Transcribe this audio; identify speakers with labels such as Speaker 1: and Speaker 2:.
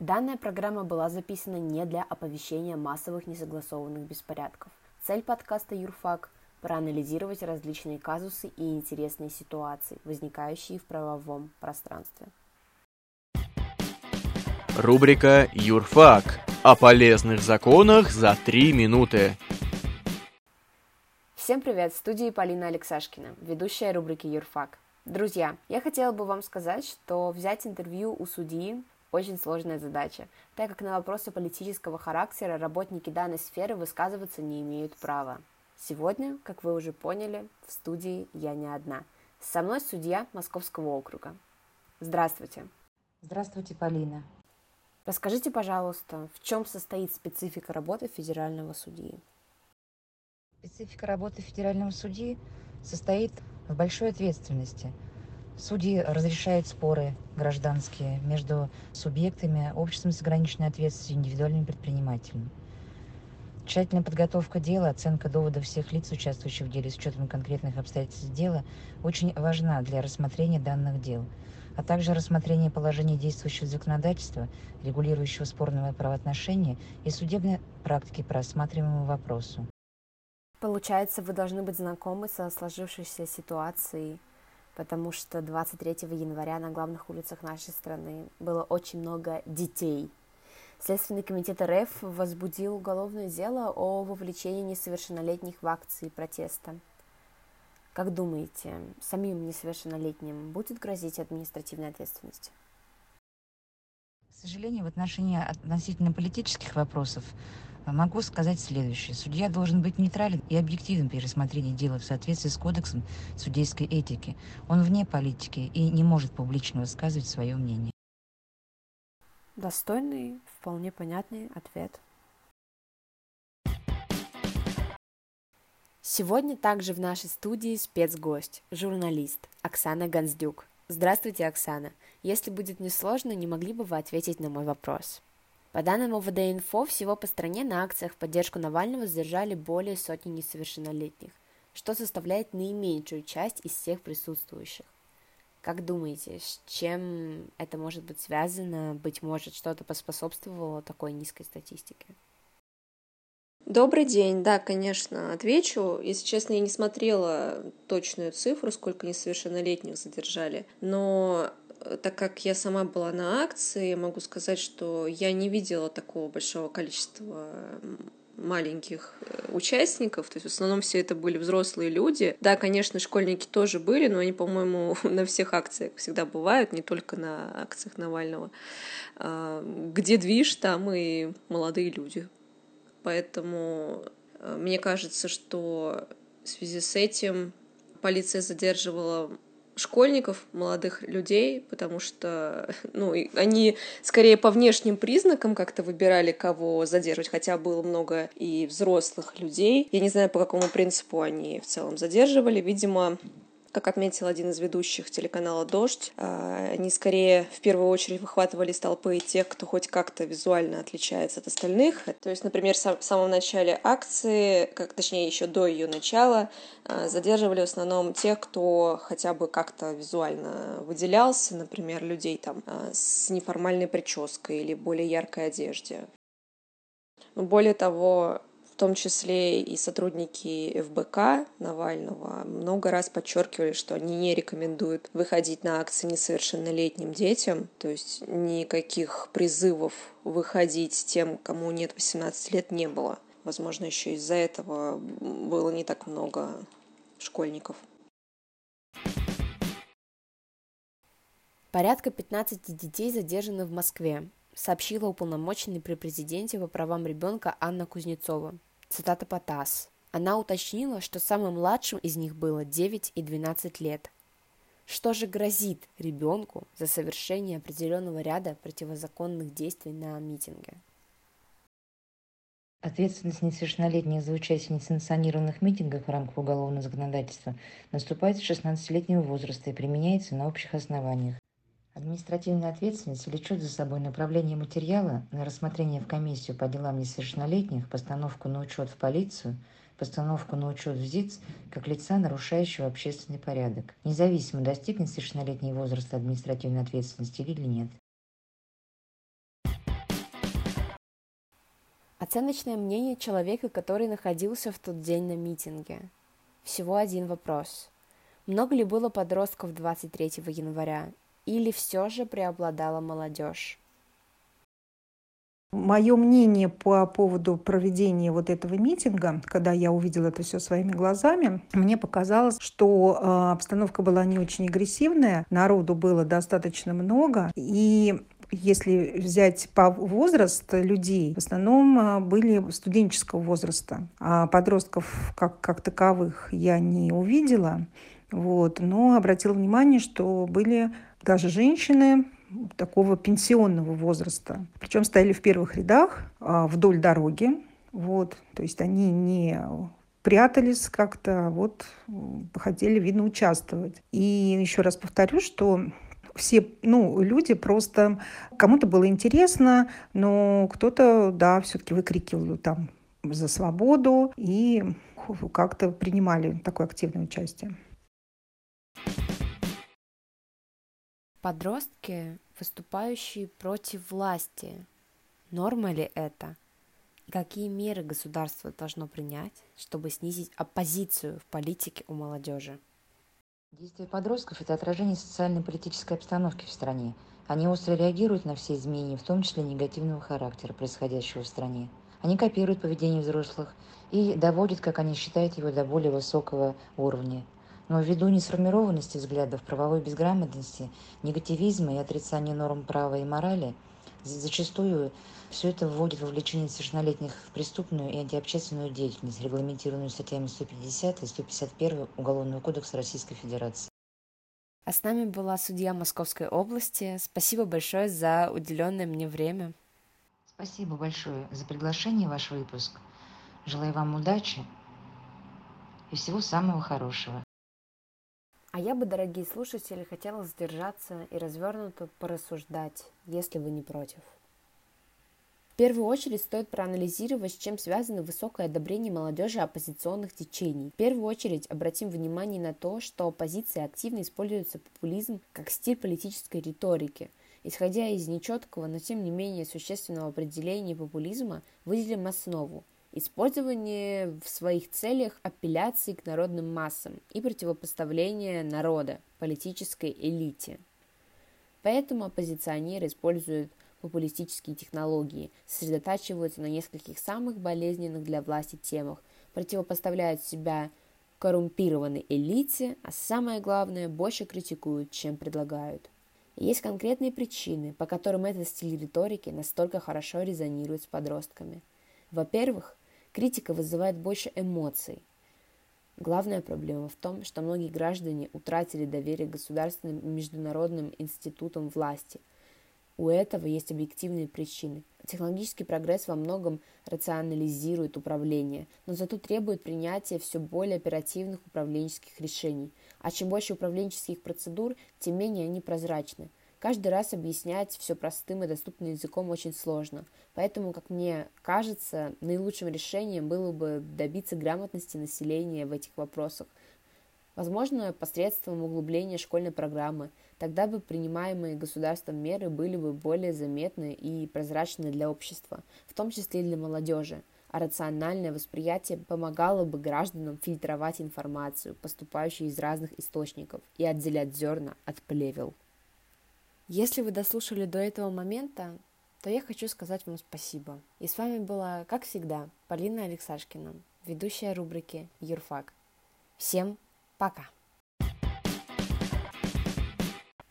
Speaker 1: Данная программа была записана не для оповещения массовых несогласованных беспорядков. Цель подкаста «Юрфак» – проанализировать различные казусы и интересные ситуации, возникающие в правовом пространстве.
Speaker 2: Рубрика «Юрфак» о полезных законах за три минуты.
Speaker 1: Всем привет! В студии Полина Алексашкина, ведущая рубрики «Юрфак». Друзья, я хотела бы вам сказать, что взять интервью у судьи очень сложная задача, так как на вопросы политического характера работники данной сферы высказываться не имеют права. Сегодня, как вы уже поняли, в студии я не одна. Со мной судья Московского округа. Здравствуйте.
Speaker 3: Здравствуйте, Полина.
Speaker 1: Расскажите, пожалуйста, в чем состоит специфика работы федерального судьи?
Speaker 3: Специфика работы федерального судьи состоит в большой ответственности – Судьи разрешают споры гражданские между субъектами, обществом с ограниченной ответственностью индивидуальными предпринимателями. Тщательная подготовка дела, оценка доводов всех лиц, участвующих в деле с учетом конкретных обстоятельств дела, очень важна для рассмотрения данных дел, а также рассмотрение положений действующего законодательства, регулирующего спорные правоотношения и судебной практики по рассматриваемому вопросу.
Speaker 1: Получается, вы должны быть знакомы со сложившейся ситуацией потому что 23 января на главных улицах нашей страны было очень много детей. Следственный комитет РФ возбудил уголовное дело о вовлечении несовершеннолетних в акции протеста. Как думаете, самим несовершеннолетним будет грозить административная ответственность?
Speaker 3: К сожалению, в отношении относительно политических вопросов Могу сказать следующее. Судья должен быть нейтрален и объективен при рассмотрении дела в соответствии с кодексом судейской этики. Он вне политики и не может публично высказывать свое мнение.
Speaker 1: Достойный, вполне понятный ответ. Сегодня также в нашей студии спецгость, журналист Оксана Гонздюк. Здравствуйте, Оксана. Если будет несложно, не могли бы вы ответить на мой вопрос? По данным ОВД-инфо, всего по стране на акциях в поддержку Навального задержали более сотни несовершеннолетних, что составляет наименьшую часть из всех присутствующих. Как думаете, с чем это может быть связано? Быть может, что-то поспособствовало такой низкой статистике?
Speaker 4: Добрый день, да, конечно, отвечу. Если честно, я не смотрела точную цифру, сколько несовершеннолетних задержали, но так как я сама была на акции, могу сказать, что я не видела такого большого количества маленьких э, участников, то есть в основном все это были взрослые люди. Да, конечно, школьники тоже были, но они, по-моему, на всех акциях всегда бывают, не только на акциях Навального. А, где движ, там и молодые люди. Поэтому э, мне кажется, что в связи с этим полиция задерживала школьников, молодых людей, потому что ну, они скорее по внешним признакам как-то выбирали, кого задерживать, хотя было много и взрослых людей. Я не знаю, по какому принципу они в целом задерживали. Видимо, как отметил один из ведущих телеканала «Дождь», а, они скорее в первую очередь выхватывали из толпы тех, кто хоть как-то визуально отличается от остальных. То есть, например, в самом начале акции, как, точнее, еще до ее начала, а, задерживали в основном тех, кто хотя бы как-то визуально выделялся, например, людей там а, с неформальной прической или более яркой одежде. Более того, том числе и сотрудники ФБК Навального много раз подчеркивали, что они не рекомендуют выходить на акции несовершеннолетним детям, то есть никаких призывов выходить тем, кому нет 18 лет, не было. Возможно, еще из-за этого было не так много школьников.
Speaker 1: Порядка 15 детей задержаны в Москве, сообщила уполномоченный при президенте по правам ребенка Анна Кузнецова. Цитата по ТАСС. Она уточнила, что самым младшим из них было 9 и 12 лет. Что же грозит ребенку за совершение определенного ряда противозаконных действий на митинге?
Speaker 3: Ответственность несовершеннолетних за участие в несанкционированных митингах в рамках уголовного законодательства наступает с 16-летнего возраста и применяется на общих основаниях. Административная ответственность влечет за собой направление материала на рассмотрение в комиссию по делам несовершеннолетних, постановку на учет в полицию, постановку на учет в ЗИЦ как лица, нарушающего общественный порядок, независимо достиг несовершеннолетний возраст административной ответственности или нет.
Speaker 1: Оценочное мнение человека, который находился в тот день на митинге. Всего один вопрос. Много ли было подростков 23 января? Или все же преобладала молодежь?
Speaker 5: Мое мнение по поводу проведения вот этого митинга, когда я увидела это все своими глазами, мне показалось, что э, обстановка была не очень агрессивная, народу было достаточно много, и если взять по возраст людей, в основном а, были студенческого возраста, а подростков как, как таковых я не увидела. Вот. Но обратила внимание, что были даже женщины такого пенсионного возраста. Причем стояли в первых рядах а, вдоль дороги. Вот. То есть они не прятались как-то, а вот хотели, видно, участвовать. И еще раз повторю, что все ну, люди просто... Кому-то было интересно, но кто-то, да, все-таки выкрикивал там за свободу и как-то принимали такое активное участие.
Speaker 1: Подростки, выступающие против власти. Норма ли это? И какие меры государство должно принять, чтобы снизить оппозицию в политике у молодежи?
Speaker 3: Действия подростков – это отражение социальной и политической обстановки в стране. Они остро реагируют на все изменения, в том числе негативного характера, происходящего в стране. Они копируют поведение взрослых и доводят, как они считают его, до более высокого уровня. Но ввиду несформированности взглядов, правовой безграмотности, негативизма и отрицания норм права и морали, зачастую все это вводит вовлечение совершеннолетних в преступную и антиобщественную деятельность, регламентированную статьями 150 и 151 Уголовного кодекса Российской Федерации.
Speaker 1: А с нами была судья Московской области. Спасибо большое за уделенное мне время.
Speaker 3: Спасибо большое за приглашение в ваш выпуск. Желаю вам удачи и всего самого хорошего.
Speaker 1: А я бы, дорогие слушатели, хотела сдержаться и развернуто порассуждать, если вы не против первую очередь стоит проанализировать, с чем связано высокое одобрение молодежи оппозиционных течений. В первую очередь обратим внимание на то, что оппозиция активно используется популизм как стиль политической риторики. Исходя из нечеткого, но тем не менее существенного определения популизма, выделим основу – использование в своих целях апелляции к народным массам и противопоставление народа политической элите. Поэтому оппозиционеры используют популистические технологии, сосредотачиваются на нескольких самых болезненных для власти темах, противопоставляют себя коррумпированной элите, а самое главное, больше критикуют, чем предлагают. Есть конкретные причины, по которым этот стиль риторики настолько хорошо резонирует с подростками. Во-первых, критика вызывает больше эмоций. Главная проблема в том, что многие граждане утратили доверие государственным и международным институтам власти – у этого есть объективные причины. Технологический прогресс во многом рационализирует управление, но зато требует принятия все более оперативных управленческих решений. А чем больше управленческих процедур, тем менее они прозрачны. Каждый раз объяснять все простым и доступным языком очень сложно. Поэтому, как мне кажется, наилучшим решением было бы добиться грамотности населения в этих вопросах. Возможно, посредством углубления школьной программы – Тогда бы принимаемые государством меры были бы более заметны и прозрачны для общества, в том числе и для молодежи, а рациональное восприятие помогало бы гражданам фильтровать информацию, поступающую из разных источников, и отделять зерна от плевел. Если вы дослушали до этого момента, то я хочу сказать вам спасибо. И с вами была, как всегда, Полина Алексашкина, ведущая рубрики «Юрфак». Всем пока!